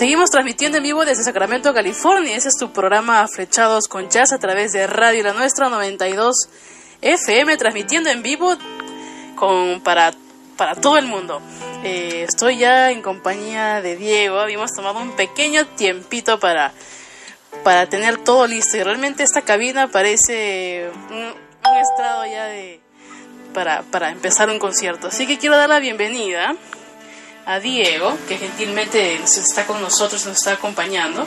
Seguimos transmitiendo en vivo desde Sacramento, California. Ese es tu programa Flechados con Jazz a través de Radio La Nuestra 92 FM, transmitiendo en vivo con, para, para todo el mundo. Eh, estoy ya en compañía de Diego. Habíamos tomado un pequeño tiempito para, para tener todo listo. Y realmente esta cabina parece un, un estrado ya de, para, para empezar un concierto. Así que quiero dar la bienvenida a Diego, que gentilmente está con nosotros, nos está acompañando.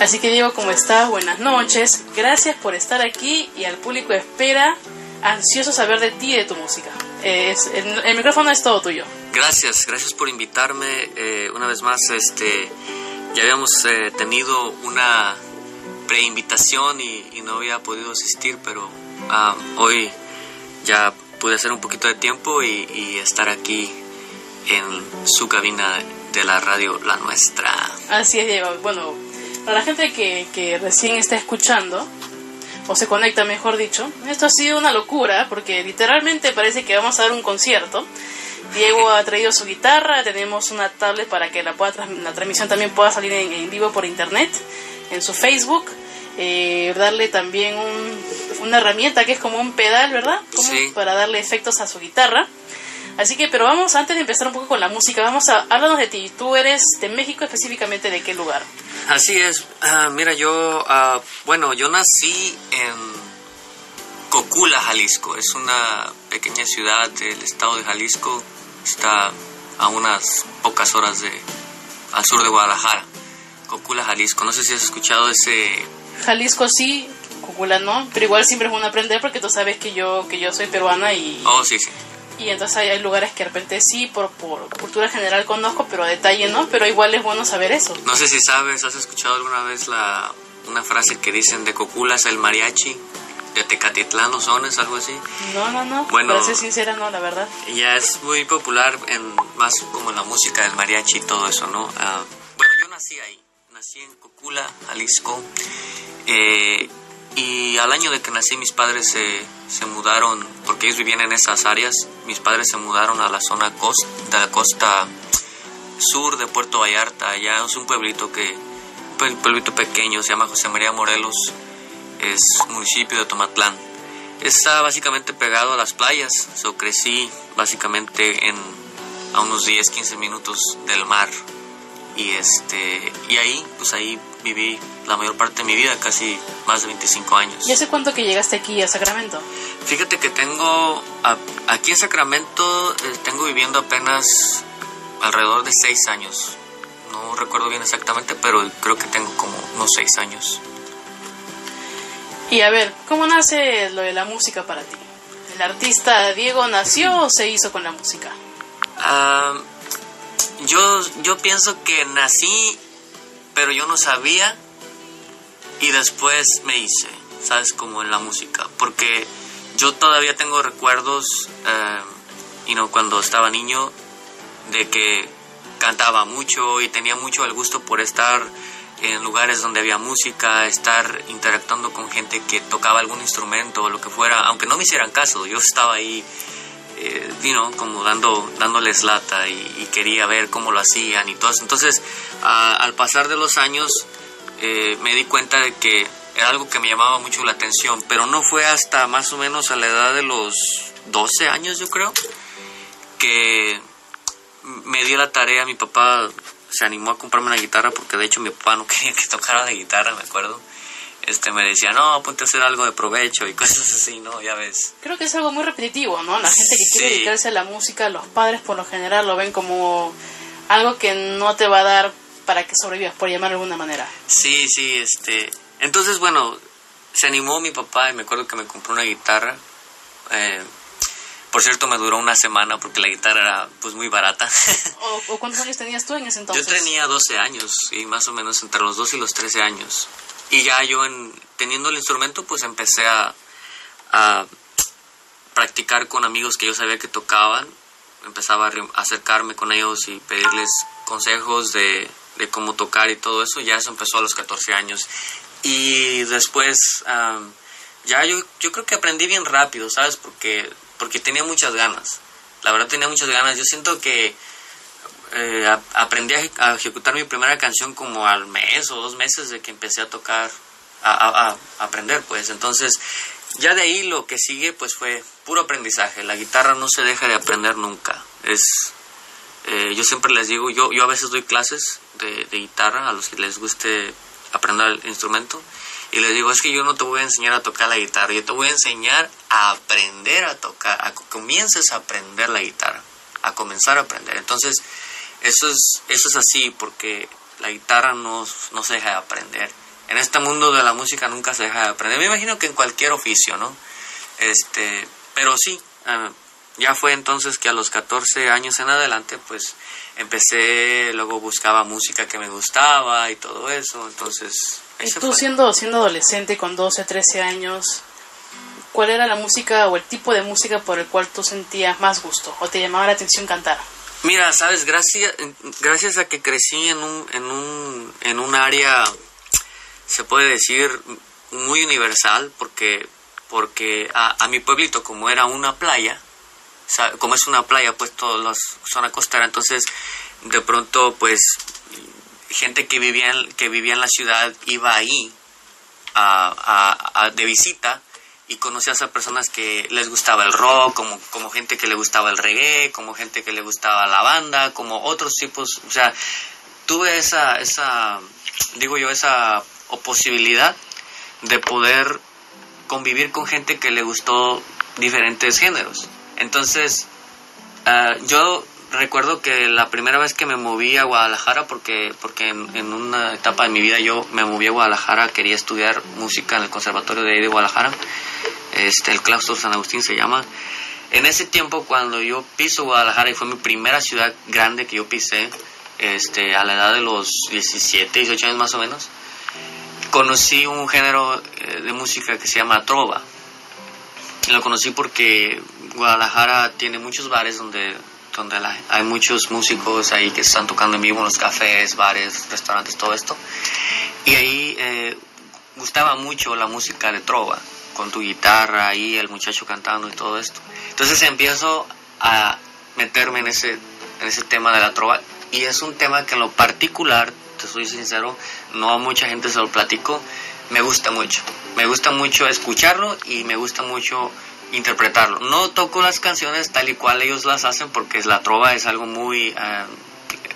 Así que Diego, ¿cómo estás? Buenas noches. Gracias por estar aquí y al público espera, ansioso saber de ti y de tu música. El, micrófono es todo tuyo. Gracias, gracias por invitarme. Eh, una vez más, este, ya habíamos eh, tenido una preinvitación y, y no había podido asistir, pero um, hoy ya pude hacer un poquito de tiempo y estar aquí en su cabina de la radio La Nuestra. Así es, Diego. Bueno, para la gente que, que recién está escuchando, o se conecta mejor dicho, esto ha sido una locura porque literalmente parece que vamos a dar un concierto. Diego ha traído su guitarra, tenemos una tablet para que la, pueda, la transmisión también pueda salir en, en vivo por internet, en su Facebook. Eh, darle también un, una herramienta que es como un pedal, ¿verdad? Como Sí. Para darle efectos a su guitarra. Así que, pero vamos, antes de empezar un poco con la música, vamos a, háblanos de ti. Tú eres de México, específicamente de qué lugar. Así es. Ah, mira, yo, ah, bueno, yo nací en Cocula, Jalisco. Es una pequeña ciudad del estado de Jalisco. Está a unas pocas horas de, al sur de Guadalajara. Cocula, Jalisco. No sé si has escuchado ese... Jalisco sí, Cúcula no, pero igual siempre es bueno aprender porque tú sabes que yo, que yo soy peruana y, Oh, sí, sí. Y entonces hay, hay lugares que de repente sí, por, por cultura general conozco, pero a detalle no, pero igual es bueno saber eso. No sé si sabes, ¿has escuchado alguna vez la, una frase que dicen de Cocula es el mariachi? De Tecatitlán los sones, algo así. No, no, no, Bueno. para ser sincera no, la verdad. Ya es muy popular en más como en la música del mariachi y todo eso, ¿no? Ah, bueno, yo nací ahí, nací en Cocula, Jalisco, eh, y al año de que nací mis padres se, se mudaron, porque ellos vivían en esas áreas, mis padres se mudaron a la zona costa, de la costa sur de Puerto Vallarta, allá es un pueblito que, un pue- pueblito pequeño, se llama José María Morelos, es municipio de Tomatlán. Está básicamente pegado a las playas, so crecí básicamente en a unos 10, 15 minutos del mar. Y este y ahí pues ahí viví la mayor parte de mi vida, casi más de 25 años. ¿Y hace cuánto que llegaste aquí a Sacramento? Fíjate que tengo a- aquí en Sacramento eh, tengo viviendo apenas alrededor de 6 años. No recuerdo bien exactamente, pero creo que tengo como unos 6 años. Y a ver, ¿cómo nace lo de la música para ti? ¿El artista Diego nació o se hizo con la música? Ah, yo, yo pienso que nací, pero yo no sabía y después me hice, ¿sabes? Como en la música. Porque yo todavía tengo recuerdos, eh, y no cuando estaba niño, de que cantaba mucho y tenía mucho el gusto por estar en lugares donde había música, estar interactuando con gente que tocaba algún instrumento o lo que fuera, aunque no me hicieran caso, yo estaba ahí eh, you como dando, dándoles lata y, y quería ver cómo lo hacían y todo eso. Entonces, a- al pasar de los años, eh, me di cuenta de que era algo que me llamaba mucho la atención, pero no fue hasta más o menos a la edad de los 12 años, yo creo, que me dio la tarea, mi papá se animó a comprarme una guitarra porque de hecho mi papá no quería que tocara la guitarra, me acuerdo. Este me decía, no, ponte a hacer algo de provecho y cosas así, ¿no? Ya ves. Creo que es algo muy repetitivo, ¿no? La gente que quiere Sí. dedicarse a la música, los padres por lo general lo ven como algo que no te va a dar para que sobrevivas, por llamar de alguna manera. Sí, sí, este. Entonces, bueno, se animó mi papá y me acuerdo que me compró una guitarra. Eh, por cierto, me duró una semana porque la guitarra era pues muy barata. ¿O, o cuántos años tenías tú en ese entonces? Yo tenía 12 años, y más o menos entre los 12 y los 13 años. Y ya yo, en, teniendo el instrumento, pues empecé a, a practicar con amigos que yo sabía que tocaban. Empezaba a acercarme con ellos y pedirles consejos de, de cómo tocar y todo eso. Ya eso empezó a los 14 años. Y después, am, ya yo, yo creo que aprendí bien rápido, ¿sabes? Porque, porque tenía muchas ganas. La verdad tenía muchas ganas. Yo siento que eh, aprendí a, ejecutar mi primera canción como al mes o dos meses de que empecé a tocar, a, aprender, pues. Entonces, ya de ahí lo que sigue, pues fue puro aprendizaje. La guitarra no se deja de aprender nunca. Es, eh, yo siempre les digo, yo, yo a veces doy clases de, de guitarra a los que les guste aprender el instrumento y les digo, es que yo no te voy a enseñar a tocar la guitarra, yo te voy a enseñar a aprender a tocar, a que comiences a aprender la guitarra, a comenzar a aprender. Entonces, eso es, eso es así, porque la guitarra no, no se deja de aprender. En este mundo de la música nunca se deja de aprender. Me imagino que en cualquier oficio, ¿no? Este, pero sí, eh, ya fue entonces que a los 14 años en adelante, pues empecé, luego buscaba música que me gustaba y todo eso, entonces y tú siendo, siendo adolescente con 12, 13 años, ¿cuál era la música o el tipo de música por el cual tú sentías más gusto o te llamaba la atención cantar? Mira, sabes, gracias, gracias a que crecí en un, en un, en un área, se puede decir, muy universal, porque, porque a, a mi pueblito, como era una playa, como es una playa, pues toda la zona costera, entonces de pronto, pues gente que vivía en, que vivía en la ciudad iba ahí a, de visita y conocía a personas que les gustaba el rock, como, como gente que le gustaba el reggae, como gente que le gustaba la banda, como otros tipos, o sea, tuve esa, esa digo yo, esa posibilidad de poder convivir con gente que le gustó diferentes géneros. Entonces, ah, yo recuerdo que la primera vez que me moví a Guadalajara, porque, porque en, una etapa de mi vida yo me moví a Guadalajara, quería estudiar música en el Conservatorio de ahí de Guadalajara, este, el claustro San Agustín se llama. En ese tiempo, cuando yo piso Guadalajara, y fue mi primera ciudad grande que yo pisé, este, a la edad de los 17, 18 años más o menos, conocí un género eh, de música que se llama trova. Lo conocí porque Guadalajara tiene muchos bares donde hay muchos músicos ahí que están tocando en vivo en los cafés, bares, restaurantes, todo esto. Y ahí eh, gustaba mucho la música de trova, con tu guitarra ahí, el muchacho cantando y todo esto. Entonces empiezo a meterme en ese, en ese tema de la trova y es un tema que en lo particular, te soy sincero, no a mucha gente se lo platico, me gusta mucho. Me gusta mucho escucharlo y me gusta mucho interpretarlo. No toco las canciones tal y cual ellos las hacen porque la trova es algo muy, eh,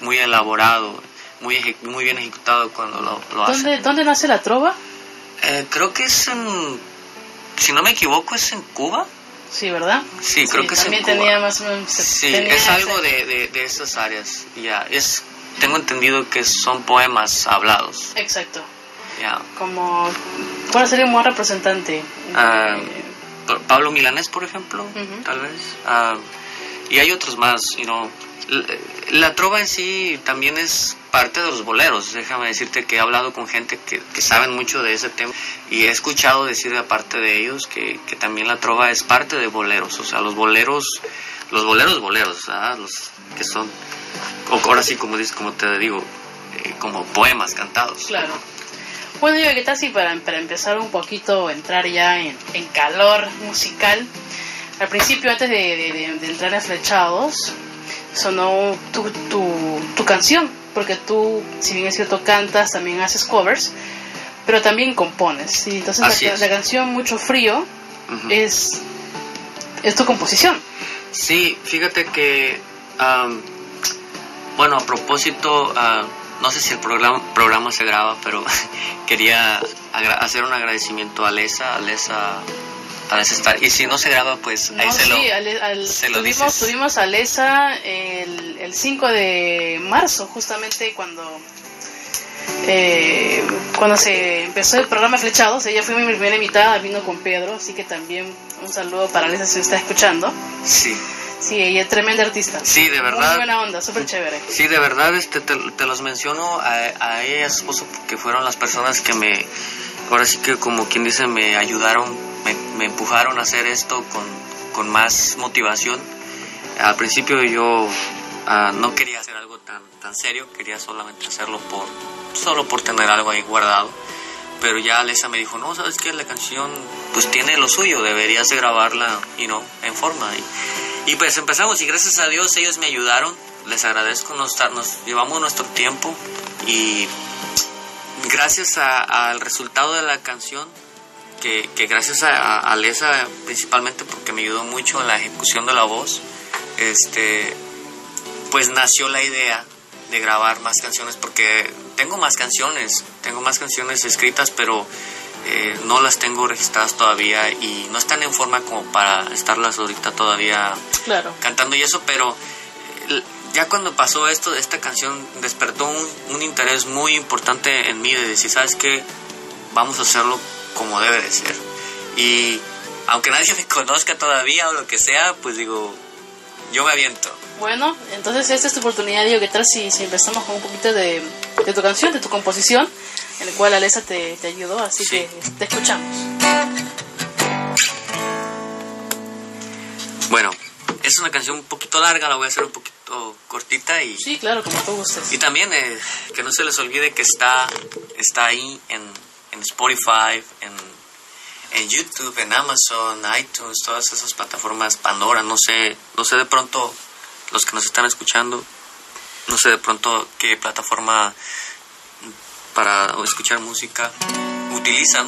muy elaborado, muy, muy bien ejecutado cuando lo, lo ¿Dónde, hacen. ¿Dónde nace la trova? Eh, creo que es en, si no me equivoco, es en Cuba. Sí, ¿verdad? Sí, creo que es en Cuba. tenía más o menos... Sí, es algo de, de, de, esas áreas. Ya, es, tengo entendido que son poemas hablados. Exacto. Ya. Como, ¿cuál sería un buen representante? Ah, Pablo Milanés, por ejemplo, tal vez. Ah, y hay otros más, you know. La, trova en sí también es parte de los boleros. Déjame decirte que he hablado con gente que, que saben mucho de ese tema y he escuchado decir de aparte de ellos que, que, también la trova es parte de boleros. O sea, los boleros, los boleros boleros, los que son, ahora sí como, como te digo, eh, como poemas cantados. Claro. Bueno, yo ¿qué tal si para, para empezar un poquito, entrar ya en, en calor musical? Al principio, antes de, de, entrar a Flechados, sonó tu, tu, tu, canción, porque tú, si bien es cierto, cantas, también haces covers, pero también compones. ¿sí? Entonces, la, canción Mucho Frío es, es tu composición. Sí, fíjate que, bueno, a propósito, uh, no sé si el programa, programa se graba, pero quería hacer un agradecimiento a Lesa, a Lesa, a estar. Y si no se graba, pues ahí se, lo, se lo tuvimos, tuvimos a Lesa el, el 5 de marzo, justamente cuando eh, cuando se empezó el programa Flechados, ella fue mi primera invitada, vino con Pedro, así que también un saludo para Lesa si me está escuchando. Sí. Sí, ella es tremenda artista. Sí, de verdad. Muy buena onda, súper chévere. Sí, de verdad, este, te, te los menciono a, a ella a su esposo porque fueron las personas que me, ahora sí que como quien dice, me ayudaron, me, me empujaron a hacer esto con, con, más motivación. Al principio yo uh, no quería hacer algo tan, tan serio, quería solamente hacerlo por, solo por tener algo ahí guardado pero ya Alessa me dijo, no, sabes que la canción pues tiene lo suyo, deberías de grabarla, y no, en forma. Y, y pues empezamos y gracias a Dios ellos me ayudaron. Les agradezco, nos, nos llevamos nuestro tiempo y gracias al resultado de la canción, que, gracias a, a, principalmente porque me ayudó mucho en la ejecución de la voz, este, pues nació la idea de grabar más canciones porque tengo más canciones, tengo más canciones escritas, pero eh, no las tengo registradas todavía y no están en forma como para estarlas ahorita todavía cantando y eso, pero eh, ya cuando pasó esto, esta canción despertó un, un, interés muy importante en mí de decir, ¿sabes qué? Vamos a hacerlo como debe de ser. Y aunque nadie me conozca todavía o lo que sea, pues digo, yo me aviento. Bueno, entonces esta es tu oportunidad, digo, ¿qué tal si, si empezamos con un poquito de, de tu canción, de tu composición, en el cual Alesa te, te ayudó, así que te escuchamos. Bueno, es una canción un poquito larga, la voy a hacer un poquito cortita y... Sí, claro, como tú gustes. Y también eh, que no se les olvide que está, está ahí en, en Spotify, en, en YouTube, en Amazon, iTunes, todas esas plataformas, Pandora, no sé, no sé de pronto los que nos están escuchando, no sé de pronto qué plataforma para escuchar música utilizan,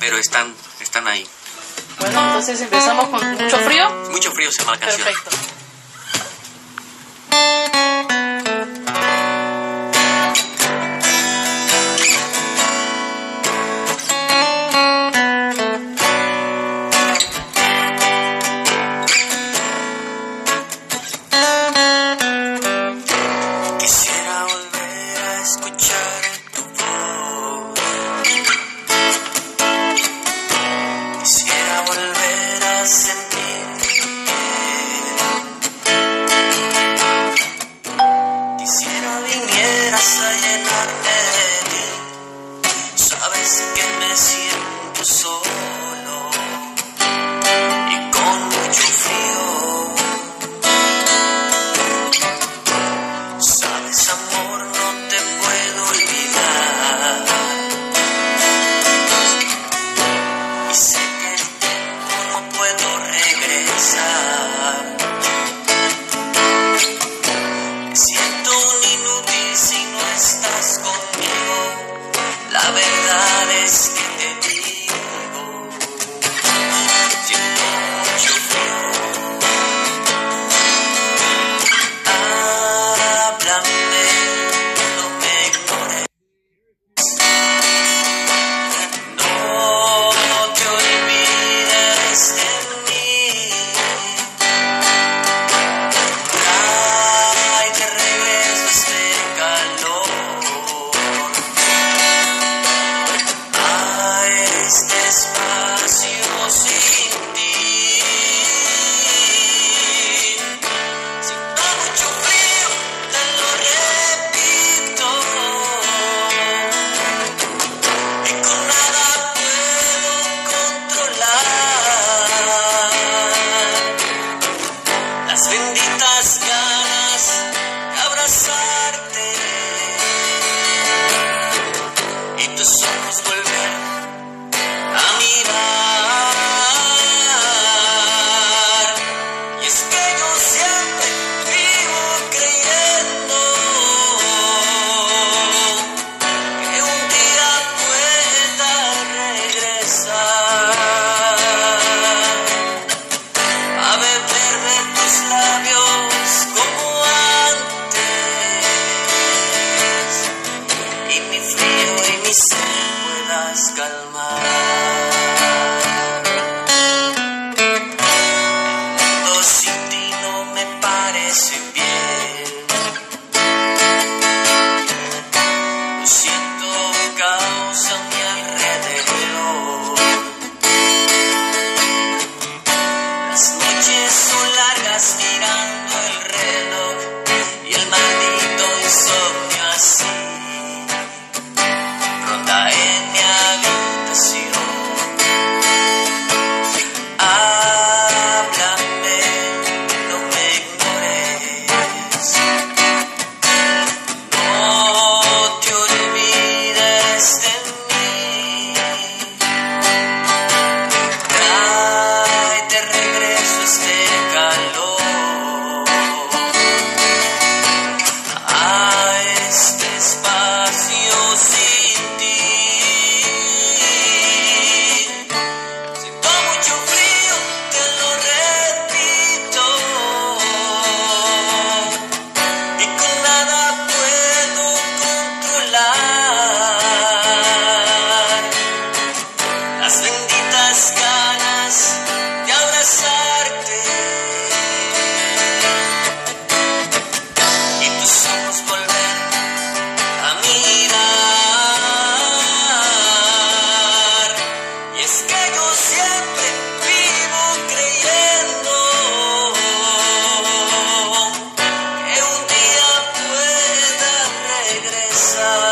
pero están, están ahí. Bueno, entonces empezamos con mucho frío. Mucho frío se llama la canción. Perfecto. sun.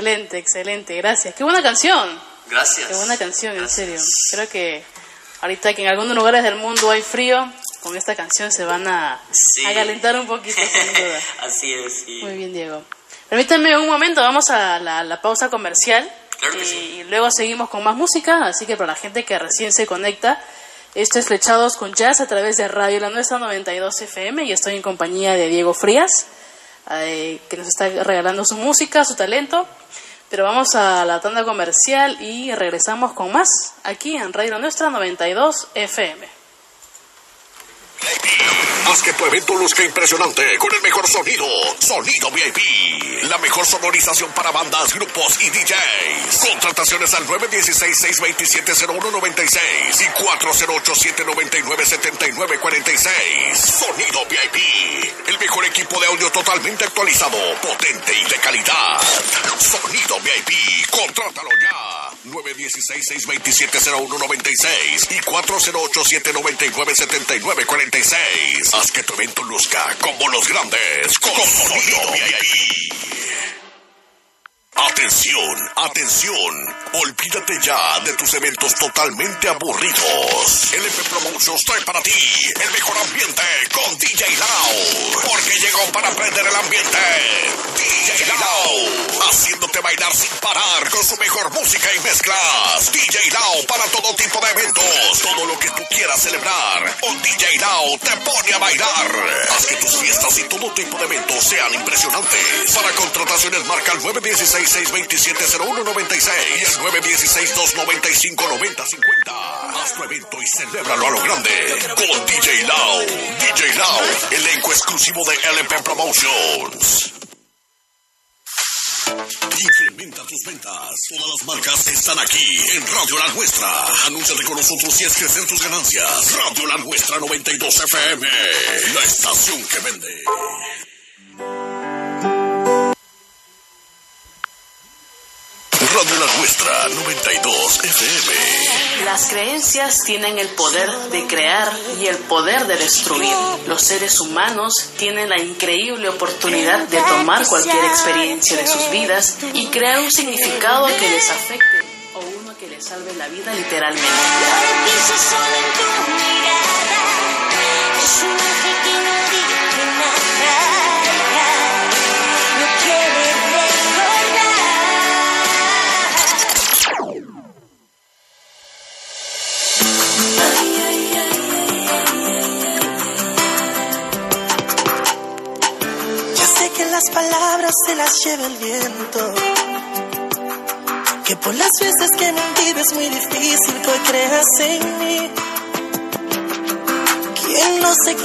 Excelente, excelente, gracias. Qué buena canción. Gracias. Qué buena canción, en serio. Creo que ahorita que en algunos lugares del mundo hay frío, con esta canción se van a, Sí. a calentar un poquito, sin duda. Así es, sí. Muy bien, Diego. Permítanme un momento, vamos a la, la pausa comercial Claro y, sí. y luego seguimos con más música, así que para la gente que recién se conecta, esto es Flechados con Jazz a través de Radio La Nuestra 92 FM y estoy en compañía de Diego Frías, eh, que nos está regalando su música, su talento. Pero vamos a la tanda comercial y regresamos con más aquí en Radio Nuestra 92 FM. Haz que tu evento luzca impresionante con el mejor sonido. Sonido VIP. La mejor sonorización para bandas, grupos y DJs. Contrataciones al 916-627-0196 y 408-799-7946. Sonido VIP. El mejor equipo de audio totalmente actualizado, potente y de calidad. Sonido VIP. Contrátalo ya. 916-627-0196 y 408-799-7946. Haz que tu evento luzca como los grandes con VIP. Atención, atención. Olvídate ya de tus eventos totalmente aburridos. LP Promotions trae para ti el mejor ambiente con DJ Lau. Porque llegó para prender el ambiente. DJ Lau. Haciéndote bailar sin parar con su mejor música y mezclas. DJ Lau para todo tipo de eventos. Todo lo que tú quieras celebrar. Un DJ Lau te pone a bailar. Haz que tus fiestas y todo tipo de eventos sean impresionantes. Para contrataciones marca el 916-627-0196 y el 916-295-9050. Haz tu evento y celébralo a lo grande con DJ Lau. DJ Lau, elenco exclusivo de LP Promotions. Incrementa tus ventas. Todas las marcas están aquí en Radio La Nuestra. Anúnciate con nosotros y es crecer tus ganancias. Radio La Nuestra 92 FM. La estación que vende. Radio La Nuestra 92 FM. Las creencias tienen el poder de crear y el poder de destruir. Los seres humanos tienen la increíble oportunidad de tomar cualquier experiencia de sus vidas y crear un significado que les afecte o uno que les salve la vida literalmente. Que por las veces que mentido es muy difícil que creas en mí. Quien no se equivoca.